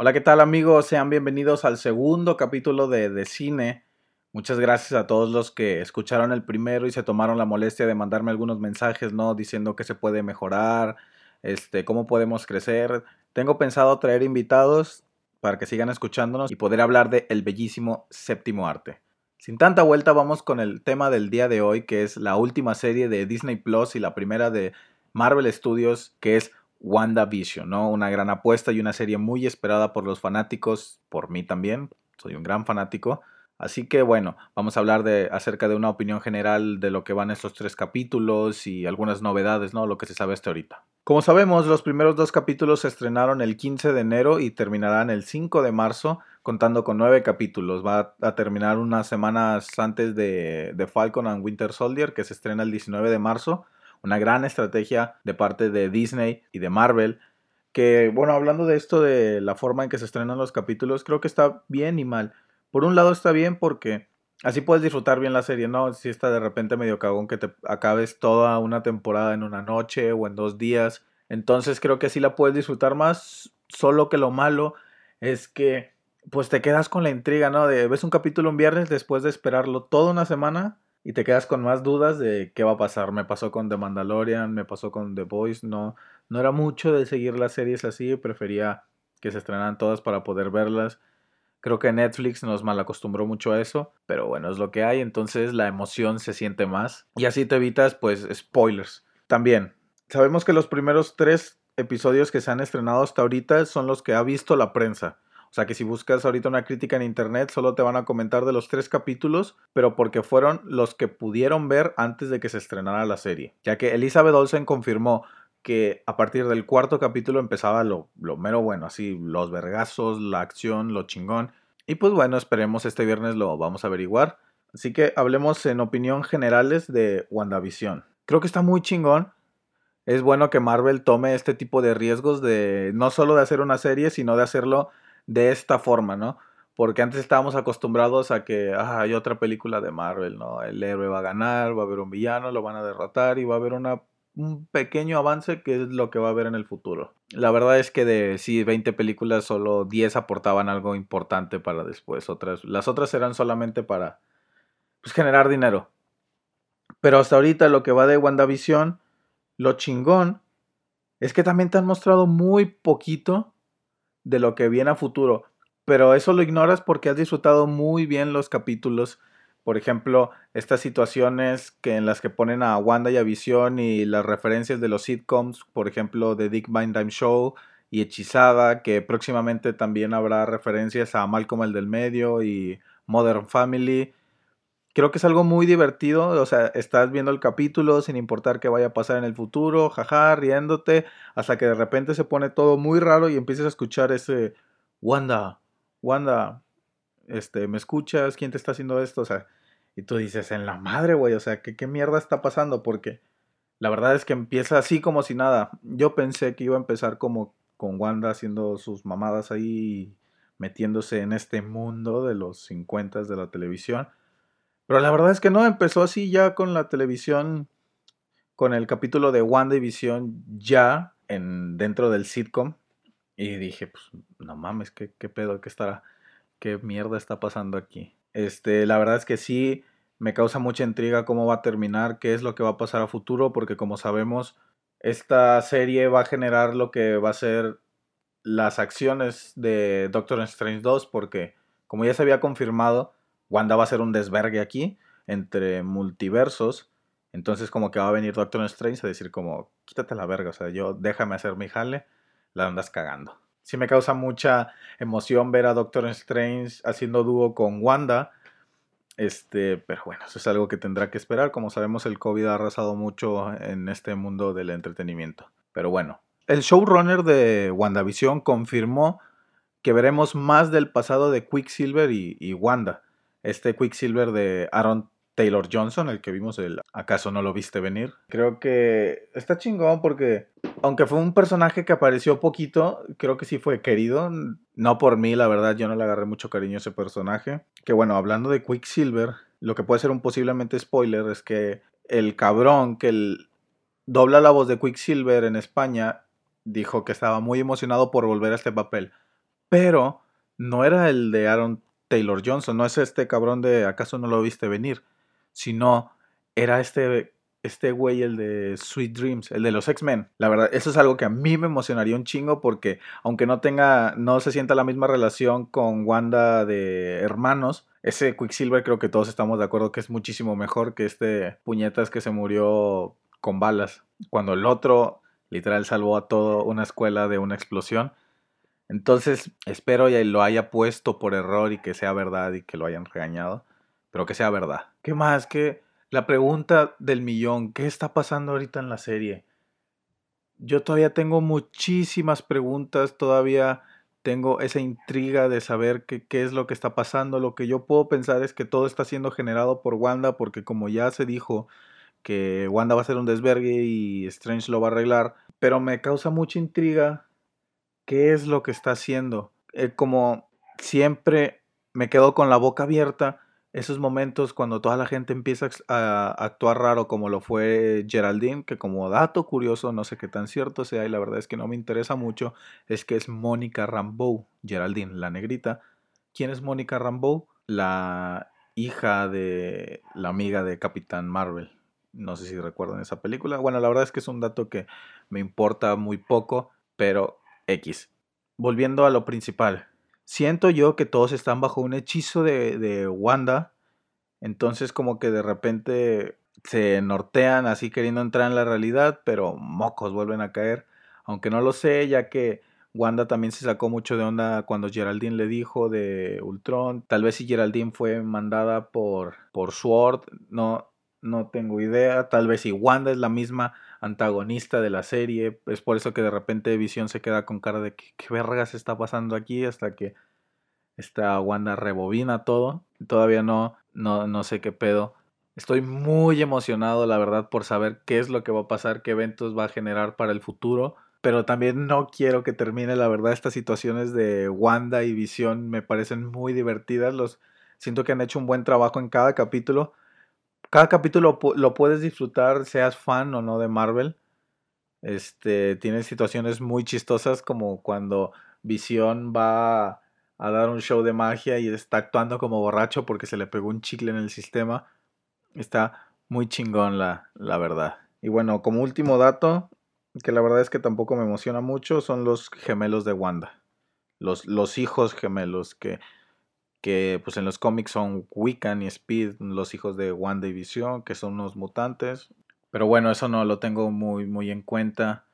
Hola, ¿qué tal amigos? Sean bienvenidos al segundo capítulo de, de Cine. Muchas gracias a todos los que escucharon el primero y se tomaron la molestia de mandarme algunos mensajes, ¿no? Diciendo que se puede mejorar, este, cómo podemos crecer. Tengo pensado traer invitados para que sigan escuchándonos y poder hablar de el bellísimo séptimo arte. Sin tanta vuelta, vamos con el tema del día de hoy, que es la última serie de Disney Plus y la primera de Marvel Studios, que es WandaVision, ¿no? Una gran apuesta y una serie muy esperada por los fanáticos, por mí también, soy un gran fanático. Así que bueno, vamos a hablar de acerca de una opinión general de lo que van estos tres capítulos y algunas novedades, ¿no? Lo que se sabe hasta ahorita. Como sabemos, los primeros dos capítulos se estrenaron el 15 de enero y terminarán el 5 de marzo, contando con nueve capítulos. Va a terminar unas semanas antes de, de Falcon and Winter Soldier, que se estrena el 19 de marzo una gran estrategia de parte de Disney y de Marvel. Que, bueno, hablando de esto de la forma en que se estrenan los capítulos, creo que está bien y mal. Por un lado está bien porque así puedes disfrutar bien la serie, ¿no? Si está de repente medio cagón que te acabes toda una temporada en una noche o en dos días. Entonces creo que así la puedes disfrutar más. Solo que lo malo es que pues te quedas con la intriga, ¿no? De ves un capítulo un viernes después de esperarlo toda una semana y te quedas con más dudas de qué va a pasar. Me pasó con The Mandalorian, me pasó con The Voice, no, no era mucho de seguir las series así, prefería que se estrenaran todas para poder verlas. Creo que Netflix nos malacostumbró mucho a eso, pero bueno, es lo que hay, entonces la emoción se siente más y así te evitas pues spoilers. También, sabemos que los primeros tres episodios que se han estrenado hasta ahorita son los que ha visto la prensa. O sea que si buscas ahorita una crítica en internet, solo te van a comentar de los tres capítulos, pero porque fueron los que pudieron ver antes de que se estrenara la serie. Ya que Elizabeth Olsen confirmó que a partir del cuarto capítulo empezaba lo, lo mero bueno, así los vergazos, la acción, lo chingón. Y pues bueno, esperemos este viernes lo vamos a averiguar. Así que hablemos en opinión generales de WandaVision. Creo que está muy chingón. Es bueno que Marvel tome este tipo de riesgos de no solo de hacer una serie, sino de hacerlo de esta forma, ¿no? Porque antes estábamos acostumbrados a que ah, hay otra película de Marvel, ¿no? El héroe va a ganar, va a haber un villano, lo van a derrotar y va a haber una, un pequeño avance que es lo que va a haber en el futuro. La verdad es que de sí, 20 películas, solo 10 aportaban algo importante para después. Otras, las otras eran solamente para pues, generar dinero. Pero hasta ahorita lo que va de WandaVision, lo chingón es que también te han mostrado muy poquito de lo que viene a futuro. Pero eso lo ignoras porque has disfrutado muy bien los capítulos. Por ejemplo, estas situaciones que en las que ponen a Wanda y a Visión y las referencias de los sitcoms, por ejemplo, de Dick Van Time Show y Hechizada, que próximamente también habrá referencias a Malcolm el del medio y Modern Family. Creo que es algo muy divertido, o sea, estás viendo el capítulo sin importar qué vaya a pasar en el futuro, jaja, riéndote, hasta que de repente se pone todo muy raro y empiezas a escuchar ese Wanda, Wanda, este, ¿me escuchas? ¿Quién te está haciendo esto? O sea, y tú dices, en la madre, güey, o sea, ¿qué, ¿qué mierda está pasando? Porque la verdad es que empieza así como si nada. Yo pensé que iba a empezar como con Wanda haciendo sus mamadas ahí, metiéndose en este mundo de los 50 de la televisión. Pero la verdad es que no, empezó así ya con la televisión, con el capítulo de WandaVision ya en, dentro del sitcom. Y dije, pues, no mames, ¿qué, qué pedo? ¿Qué estará? ¿Qué mierda está pasando aquí? Este, la verdad es que sí, me causa mucha intriga cómo va a terminar, qué es lo que va a pasar a futuro, porque como sabemos, esta serie va a generar lo que va a ser las acciones de Doctor Strange 2, porque como ya se había confirmado, Wanda va a ser un desvergue aquí entre multiversos. Entonces como que va a venir Doctor Strange a decir como, quítate la verga, o sea, yo déjame hacer mi jale, la andas cagando. Sí me causa mucha emoción ver a Doctor Strange haciendo dúo con Wanda. Este, pero bueno, eso es algo que tendrá que esperar. Como sabemos, el COVID ha arrasado mucho en este mundo del entretenimiento. Pero bueno, el showrunner de WandaVision confirmó que veremos más del pasado de Quicksilver y Wanda este Quicksilver de Aaron Taylor Johnson, el que vimos el ¿Acaso no lo viste venir? Creo que está chingón porque aunque fue un personaje que apareció poquito, creo que sí fue querido. No por mí, la verdad, yo no le agarré mucho cariño a ese personaje. Que bueno, hablando de Quicksilver, lo que puede ser un posiblemente spoiler es que el cabrón que dobla la voz de Quicksilver en España dijo que estaba muy emocionado por volver a este papel. pero no era el de Aaron Taylor Johnson, no es este cabrón de ¿acaso no lo viste venir? Sino era este este güey, el de Sweet Dreams, el de los X-Men. La verdad, eso es algo que a mí me emocionaría un chingo porque aunque no tenga, no se sienta la misma relación con Wanda de hermanos, ese Quicksilver creo que todos estamos de acuerdo que es muchísimo mejor que este puñetas que se murió con balas. Cuando el otro literal salvó a toda una escuela de una explosión. Entonces, espero y lo haya puesto por error y que sea verdad y que lo hayan regañado. Pero que sea verdad. ¿Qué más? Que la pregunta del millón, ¿qué está pasando ahorita en la serie? Yo todavía tengo muchísimas preguntas, todavía tengo esa intriga de saber qué, qué, es lo que está pasando. Lo que yo puedo pensar es que todo está siendo generado por Wanda, porque como ya se dijo que Wanda va a ser un desvergue y Strange lo va a arreglar, pero me causa mucha intriga qué es lo que está haciendo. Eh, como siempre me quedo con la boca abierta esos momentos cuando toda la gente empieza a actuar raro como lo fue Geraldine, que como dato curioso, no sé qué tan cierto sea y la verdad es que no me interesa mucho, es que es Mónica Rambeau, Geraldine, la negrita. ¿Quién es Mónica Rambeau? La hija de la amiga de Capitán Marvel. No sé si recuerdan esa película. Bueno, la verdad es que es un dato que me importa muy poco, pero X. Volviendo a lo principal, siento yo que todos están bajo un hechizo de, Wanda. Entonces como que de repente se nortean así queriendo entrar en la realidad, pero mocos vuelven a caer. Aunque no lo sé, ya que Wanda también se sacó mucho de onda cuando Geraldine le dijo de Ultron. Tal vez si Geraldine fue mandada por, por Sword, no, no tengo idea. Tal vez si Wanda es la misma antagonista de la serie. Es por eso que de repente Visión se queda con cara de ¿qué, qué vergas está pasando aquí? Hasta que esta Wanda rebobina todo. Todavía no, no, no sé qué pedo. Estoy muy emocionado, la verdad, por saber qué es lo que va a pasar, qué eventos va a generar para el futuro. Pero también no quiero que termine, la verdad, estas situaciones de Wanda y Visión me parecen muy divertidas. Los, siento que han hecho un buen trabajo en cada capítulo cada capítulo lo puedes disfrutar, seas fan o no de Marvel. Este, tiene situaciones muy chistosas como cuando Visión va a dar un show de magia y está actuando como borracho porque se le pegó un chicle en el sistema. Está muy chingón la, la verdad. Y bueno, como último dato, que la verdad es que tampoco me emociona mucho, son los gemelos de Wanda. Los, los hijos gemelos que que pues en los cómics son Wiccan y Speed, los hijos de Wanda y Vision, que son unos mutantes. Pero bueno, eso no lo tengo muy, muy en cuenta,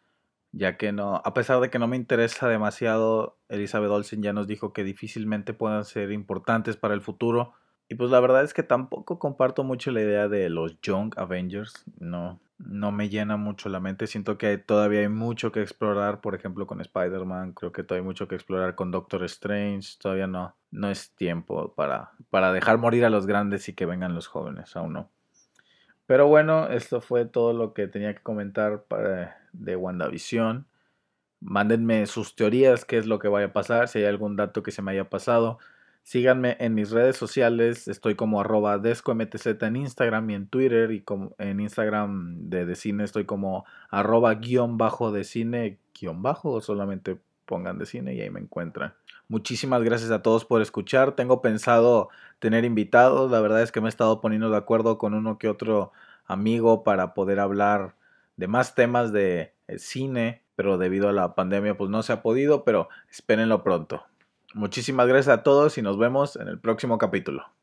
ya que no, a pesar de que no me interesa demasiado, Elizabeth Olsen ya nos dijo que difícilmente puedan ser importantes para el futuro. Y pues la verdad es que tampoco comparto mucho la idea de los Young Avengers, no, no me llena mucho la mente. Siento que todavía hay mucho que explorar, por ejemplo, con Spider-Man. Creo que todavía hay mucho que explorar con Doctor Strange. Todavía no, no es tiempo para, para dejar morir a los grandes y que vengan los jóvenes, aún no. Pero bueno, esto fue todo lo que tenía que comentar de WandaVision. Mándenme sus teorías, qué es lo que vaya a pasar, si hay algún dato que se me haya pasado. Síganme en mis redes sociales, estoy como arroba descomtz en Instagram y en Twitter y como en Instagram de, de cine estoy como arroba guion bajo de cine guion bajo o solamente pongan de cine y ahí me encuentran. Muchísimas gracias a todos por escuchar. Tengo pensado tener invitados. La verdad es que me he estado poniendo de acuerdo con uno que otro amigo para poder hablar de más temas de eh, cine, pero debido a la pandemia pues no se ha podido, pero espérenlo pronto. Muchísimas gracias a todos y nos vemos en el próximo capítulo.